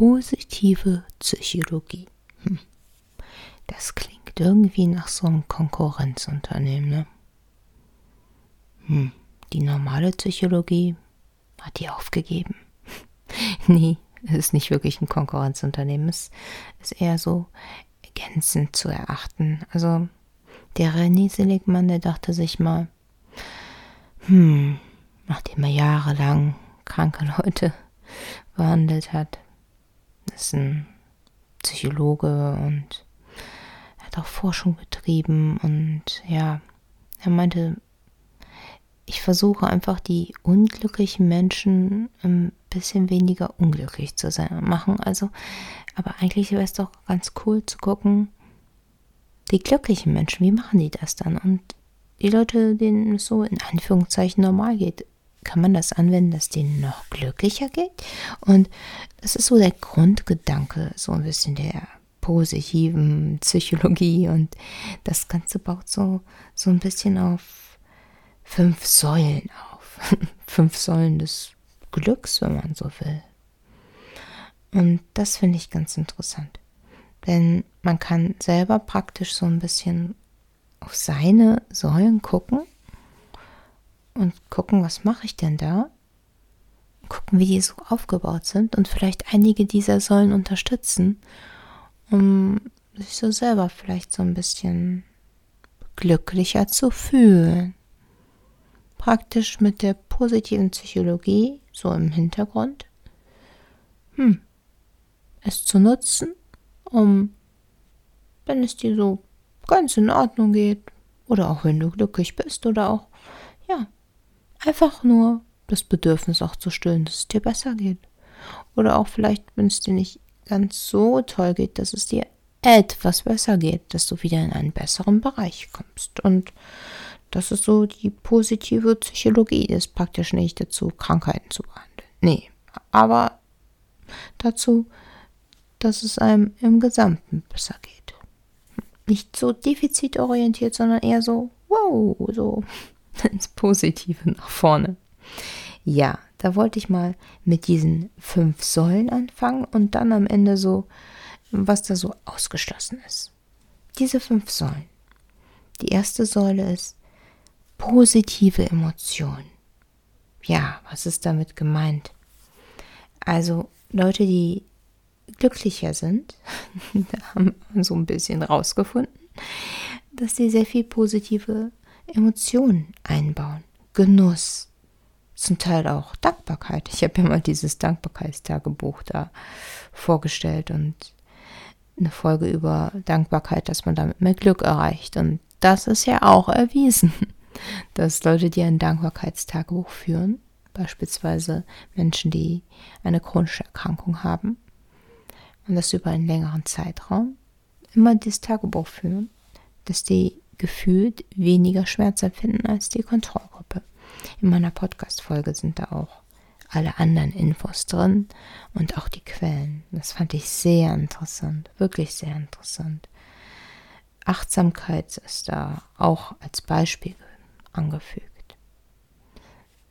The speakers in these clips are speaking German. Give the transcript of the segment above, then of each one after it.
positive Psychologie. Hm. Das klingt irgendwie nach so einem Konkurrenzunternehmen, ne? Hm. Die normale Psychologie hat die aufgegeben. nee, es ist nicht wirklich ein Konkurrenzunternehmen. Es ist eher so ergänzend zu erachten. Also der René Seligmann, der dachte sich mal, hm, nachdem er jahrelang kranke Leute behandelt hat, ist ein Psychologe und hat auch Forschung betrieben und ja, er meinte, ich versuche einfach die unglücklichen Menschen ein bisschen weniger unglücklich zu sein machen. Also, aber eigentlich wäre es doch ganz cool zu gucken, die glücklichen Menschen, wie machen die das dann? Und die Leute, denen es so in Anführungszeichen normal geht, kann man das anwenden, dass denen noch glücklicher geht? Und das ist so der Grundgedanke, so ein bisschen der positiven Psychologie und das Ganze baut so, so ein bisschen auf fünf Säulen auf. fünf Säulen des Glücks, wenn man so will. Und das finde ich ganz interessant. Denn man kann selber praktisch so ein bisschen auf seine Säulen gucken und gucken, was mache ich denn da? Gucken, wie die so aufgebaut sind und vielleicht einige dieser Säulen unterstützen, um sich so selber vielleicht so ein bisschen glücklicher zu fühlen. Praktisch mit der positiven Psychologie so im Hintergrund, hm, es zu nutzen, um, wenn es dir so ganz in Ordnung geht, oder auch wenn du glücklich bist, oder auch, ja, einfach nur das Bedürfnis auch zu stillen, dass es dir besser geht. Oder auch vielleicht, wenn es dir nicht ganz so toll geht, dass es dir etwas besser geht, dass du wieder in einen besseren Bereich kommst. Und das ist so die positive Psychologie, ist praktisch nicht dazu, Krankheiten zu behandeln. Nee, aber dazu, dass es einem im Gesamten besser geht. Nicht so defizitorientiert, sondern eher so, wow, so ins Positive nach vorne. Ja, da wollte ich mal mit diesen fünf Säulen anfangen und dann am Ende so, was da so ausgeschlossen ist. Diese fünf Säulen. Die erste Säule ist positive Emotionen. Ja, was ist damit gemeint? Also Leute, die glücklicher sind, haben so ein bisschen rausgefunden, dass sie sehr viel positive Emotionen einbauen. Genuss, zum Teil auch Dankbarkeit. Ich habe ja mal dieses Dankbarkeitstagebuch da vorgestellt und eine Folge über Dankbarkeit, dass man damit mehr Glück erreicht. Und das ist ja auch erwiesen dass Leute, die ein Dankbarkeitstagebuch führen, beispielsweise Menschen, die eine chronische Erkrankung haben, und das über einen längeren Zeitraum, immer dieses Tagebuch führen, dass die gefühlt weniger Schmerz empfinden als die Kontrollgruppe. In meiner Podcast-Folge sind da auch alle anderen Infos drin und auch die Quellen. Das fand ich sehr interessant, wirklich sehr interessant. Achtsamkeit ist da auch als Beispiel angefügt.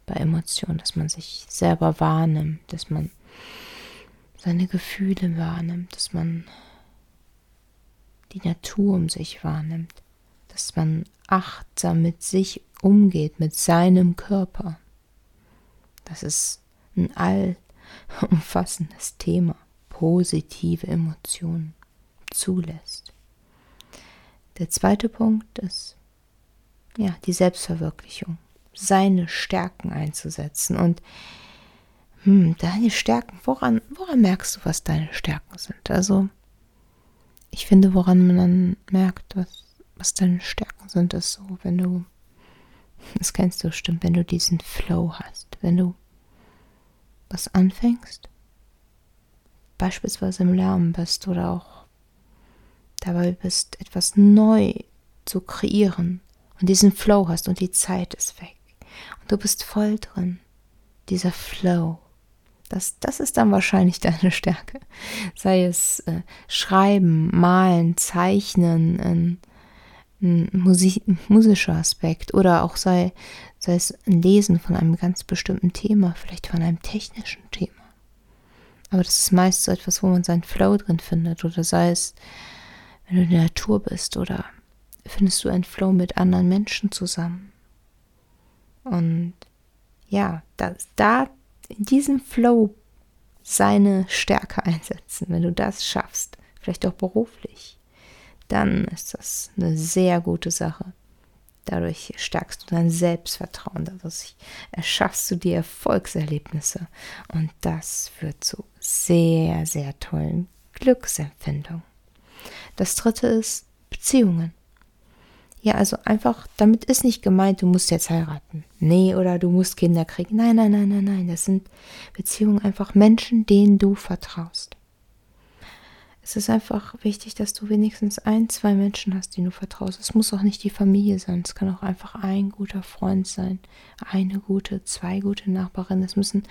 Bei Emotionen, dass man sich selber wahrnimmt, dass man seine Gefühle wahrnimmt, dass man die Natur um sich wahrnimmt, dass man achtsam mit sich umgeht, mit seinem Körper. Das ist ein allumfassendes Thema, positive Emotionen zulässt. Der zweite Punkt ist ja, die Selbstverwirklichung, seine Stärken einzusetzen. Und hm, deine Stärken, woran, woran merkst du, was deine Stärken sind? Also, ich finde, woran man dann merkt, was, was deine Stärken sind, ist so, wenn du, das kennst du bestimmt, wenn du diesen Flow hast, wenn du was anfängst, beispielsweise im Lärm bist oder auch dabei bist, etwas neu zu kreieren, und diesen Flow hast und die Zeit ist weg. Und du bist voll drin. Dieser Flow. Das, das ist dann wahrscheinlich deine Stärke. Sei es äh, Schreiben, Malen, Zeichnen, ein, ein Musik, musischer Aspekt oder auch sei, sei es ein Lesen von einem ganz bestimmten Thema, vielleicht von einem technischen Thema. Aber das ist meist so etwas, wo man seinen Flow drin findet. Oder sei es, wenn du in der Natur bist oder findest du einen Flow mit anderen Menschen zusammen. Und ja, das, da in diesem Flow seine Stärke einsetzen, wenn du das schaffst, vielleicht auch beruflich, dann ist das eine sehr gute Sache. Dadurch stärkst du dein Selbstvertrauen, dadurch erschaffst du dir Erfolgserlebnisse und das führt zu sehr, sehr tollen Glücksempfindungen. Das dritte ist Beziehungen. Ja, also einfach, damit ist nicht gemeint, du musst jetzt heiraten. Nee, oder du musst Kinder kriegen. Nein, nein, nein, nein, nein. Das sind Beziehungen einfach Menschen, denen du vertraust. Es ist einfach wichtig, dass du wenigstens ein, zwei Menschen hast, denen du vertraust. Es muss auch nicht die Familie sein. Es kann auch einfach ein guter Freund sein. Eine gute, zwei gute Nachbarinnen. Es müssen,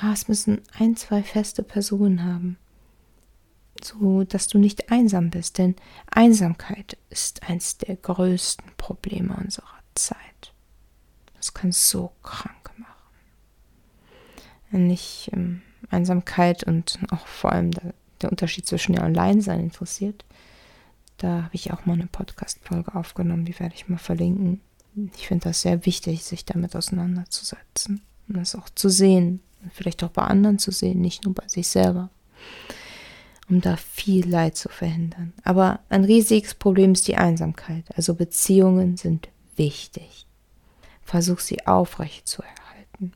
ah, es müssen ein, zwei feste Personen haben. So, dass du nicht einsam bist. Denn Einsamkeit ist eines der größten Probleme unserer Zeit. Das kann so krank machen. Nicht ähm, Einsamkeit und auch vor allem der Unterschied zwischen ja Alleinsein interessiert, da habe ich auch mal eine Podcast-Folge aufgenommen, die werde ich mal verlinken. Ich finde das sehr wichtig, sich damit auseinanderzusetzen und das auch zu sehen vielleicht auch bei anderen zu sehen, nicht nur bei sich selber, um da viel Leid zu verhindern. Aber ein riesiges Problem ist die Einsamkeit. Also Beziehungen sind wichtig. Versuch sie aufrecht zu erhalten.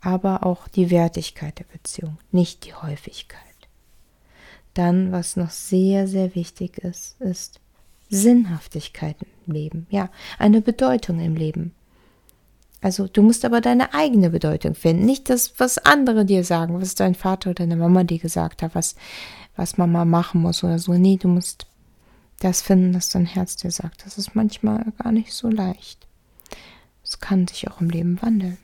Aber auch die Wertigkeit der Beziehung, nicht die Häufigkeit. Dann, was noch sehr, sehr wichtig ist, ist Sinnhaftigkeit im Leben. Ja, eine Bedeutung im Leben. Also du musst aber deine eigene Bedeutung finden, nicht das, was andere dir sagen, was dein Vater oder deine Mama dir gesagt hat, was, was Mama machen muss oder so. Nee, du musst das finden, was dein Herz dir sagt. Das ist manchmal gar nicht so leicht. Es kann sich auch im Leben wandeln.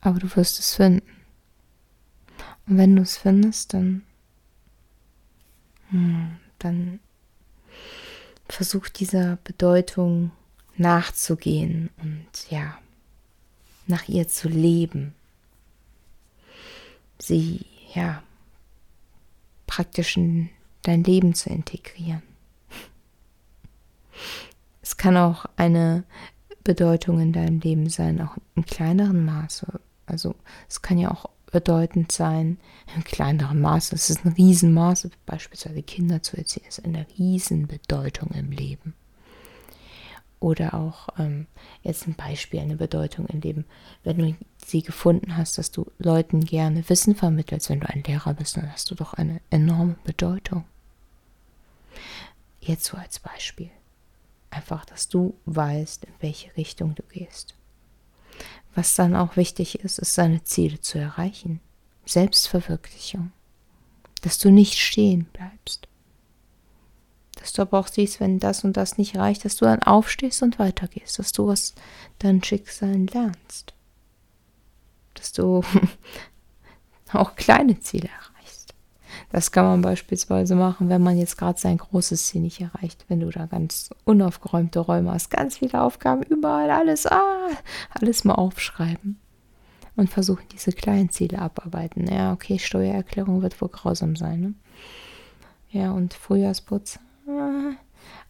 Aber du wirst es finden. Und wenn du es findest, dann, hm, dann versuch dieser Bedeutung nachzugehen und ja, nach ihr zu leben. Sie, ja, praktisch in dein Leben zu integrieren. Es kann auch eine Bedeutung in deinem Leben sein, auch im kleineren Maße. Also es kann ja auch bedeutend sein, im kleineren Maße. Es ist ein Riesenmaß, beispielsweise Kinder zu erziehen, ist eine Riesenbedeutung im Leben. Oder auch ähm, jetzt ein Beispiel, eine Bedeutung im Leben. Wenn du sie gefunden hast, dass du Leuten gerne Wissen vermittelst, wenn du ein Lehrer bist, dann hast du doch eine enorme Bedeutung. Jetzt so als Beispiel. Einfach, dass du weißt, in welche Richtung du gehst. Was dann auch wichtig ist, ist seine Ziele zu erreichen. Selbstverwirklichung. Dass du nicht stehen bleibst. Dass du aber auch siehst, wenn das und das nicht reicht, dass du dann aufstehst und weitergehst. Dass du aus deinem Schicksal lernst. Dass du auch kleine Ziele erreichst. Das kann man beispielsweise machen, wenn man jetzt gerade sein großes Ziel nicht erreicht, wenn du da ganz unaufgeräumte Räume hast, ganz viele Aufgaben, überall alles, ah, alles mal aufschreiben und versuchen diese kleinen Ziele abarbeiten. Ja, okay, Steuererklärung wird wohl grausam sein, ne? Ja, und Frühjahrsputz. Ah,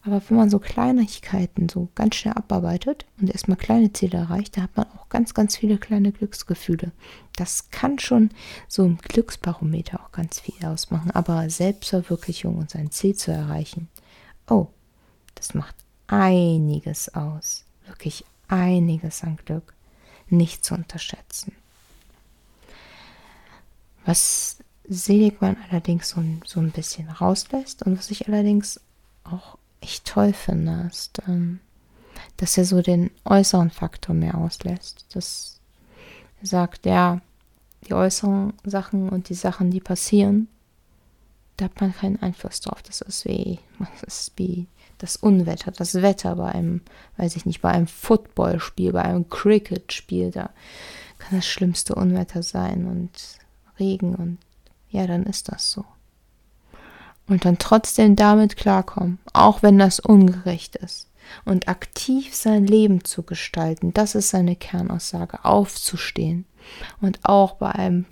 aber wenn man so Kleinigkeiten so ganz schnell abarbeitet und erstmal kleine Ziele erreicht, da hat man auch ganz, ganz viele kleine Glücksgefühle. Das kann schon so ein Glücksbarometer auch ganz viel ausmachen. Aber Selbstverwirklichung und sein Ziel zu erreichen, oh, das macht einiges aus. Wirklich einiges an Glück. Nicht zu unterschätzen. Was Seligmann allerdings so, so ein bisschen rauslässt und was ich allerdings auch ich toll finde, ist, ähm, dass er so den äußeren Faktor mehr auslässt. Dass er sagt, ja, die äußeren Sachen und die Sachen, die passieren, da hat man keinen Einfluss drauf. Das ist wie, das ist wie das Unwetter, das Wetter bei einem, weiß ich nicht, bei einem Footballspiel, bei einem Cricket-Spiel, da kann das schlimmste Unwetter sein und Regen und ja, dann ist das so und dann trotzdem damit klarkommen, auch wenn das ungerecht ist. Und aktiv sein Leben zu gestalten, das ist seine Kernaussage, aufzustehen. Und auch bei einem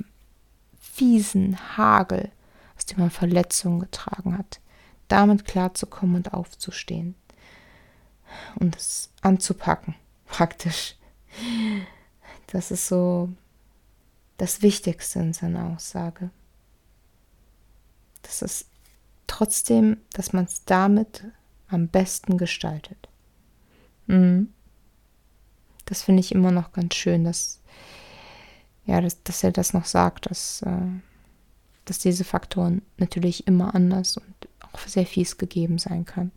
fiesen Hagel, aus dem man Verletzungen getragen hat, damit klarzukommen und aufzustehen und es anzupacken, praktisch. Das ist so das Wichtigste in seiner Aussage. Das ist trotzdem, dass man es damit am besten gestaltet. Mhm. Das finde ich immer noch ganz schön, dass, ja, dass, dass er das noch sagt, dass, äh, dass diese Faktoren natürlich immer anders und auch sehr fies gegeben sein kann.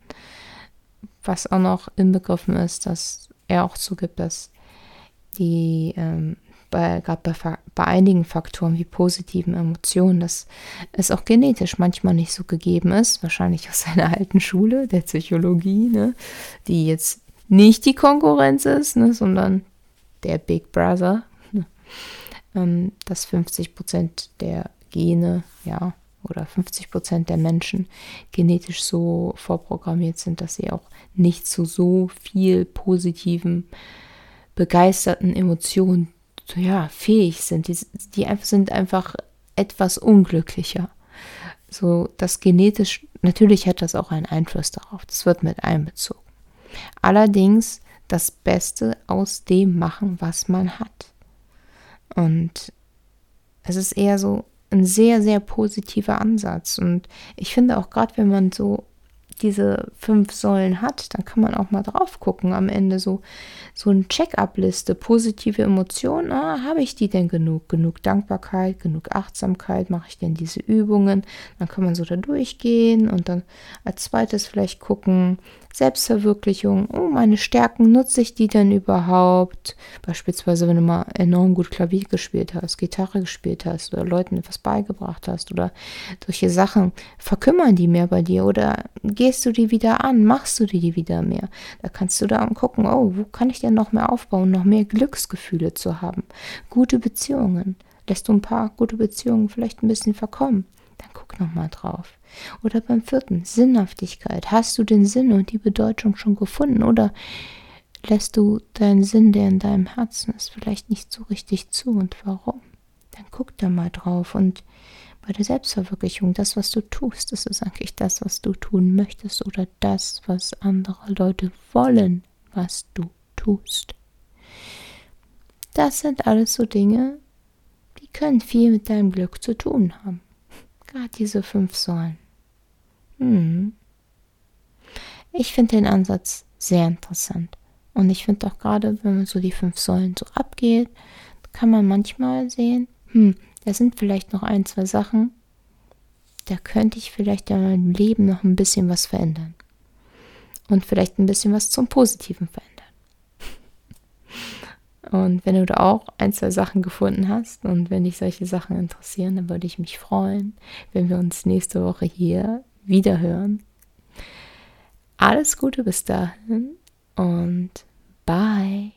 Was auch noch inbegriffen ist, dass er auch zugibt, dass die ähm, bei, gerade bei, bei einigen Faktoren wie positiven Emotionen, dass es auch genetisch manchmal nicht so gegeben ist, wahrscheinlich aus seiner alten Schule der Psychologie, ne, die jetzt nicht die Konkurrenz ist, ne, sondern der Big Brother, ne, ähm, dass 50 Prozent der Gene, ja, oder 50 Prozent der Menschen genetisch so vorprogrammiert sind, dass sie auch nicht zu so viel positiven, begeisterten Emotionen ja, fähig sind. Die, die sind einfach etwas unglücklicher. So, das genetisch, natürlich hat das auch einen Einfluss darauf. Das wird mit einbezogen. Allerdings das Beste aus dem machen, was man hat. Und es ist eher so ein sehr, sehr positiver Ansatz. Und ich finde auch gerade, wenn man so diese fünf Säulen hat, dann kann man auch mal drauf gucken am Ende so so eine Check-up-Liste, positive Emotionen, ah, habe ich die denn genug? Genug Dankbarkeit, genug Achtsamkeit, mache ich denn diese Übungen? Dann kann man so da durchgehen und dann als zweites vielleicht gucken, Selbstverwirklichung, oh, meine Stärken, nutze ich die denn überhaupt? Beispielsweise, wenn du mal enorm gut Klavier gespielt hast, Gitarre gespielt hast oder Leuten etwas beigebracht hast oder solche Sachen, verkümmern die mehr bei dir oder gehst du die wieder an, machst du die wieder mehr? Da kannst du da gucken, oh, wo kann ich denn noch mehr aufbauen, noch mehr Glücksgefühle zu haben? Gute Beziehungen. Lässt du ein paar gute Beziehungen vielleicht ein bisschen verkommen? Dann guck noch mal drauf. Oder beim vierten, Sinnhaftigkeit. Hast du den Sinn und die Bedeutung schon gefunden? Oder lässt du deinen Sinn, der in deinem Herzen ist, vielleicht nicht so richtig zu? Und warum? Dann guck da mal drauf. Und bei der Selbstverwirklichung, das, was du tust, ist es eigentlich das, was du tun möchtest oder das, was andere Leute wollen, was du tust. Das sind alles so Dinge, die können viel mit deinem Glück zu tun haben. Gerade diese fünf Säulen. Hm. Ich finde den Ansatz sehr interessant. Und ich finde auch gerade, wenn man so die fünf Säulen so abgeht, kann man manchmal sehen, hm, da sind vielleicht noch ein, zwei Sachen, da könnte ich vielleicht in meinem Leben noch ein bisschen was verändern. Und vielleicht ein bisschen was zum Positiven verändern. Und wenn du da auch ein, zwei Sachen gefunden hast und wenn dich solche Sachen interessieren, dann würde ich mich freuen, wenn wir uns nächste Woche hier wieder hören. Alles Gute bis dahin und bye.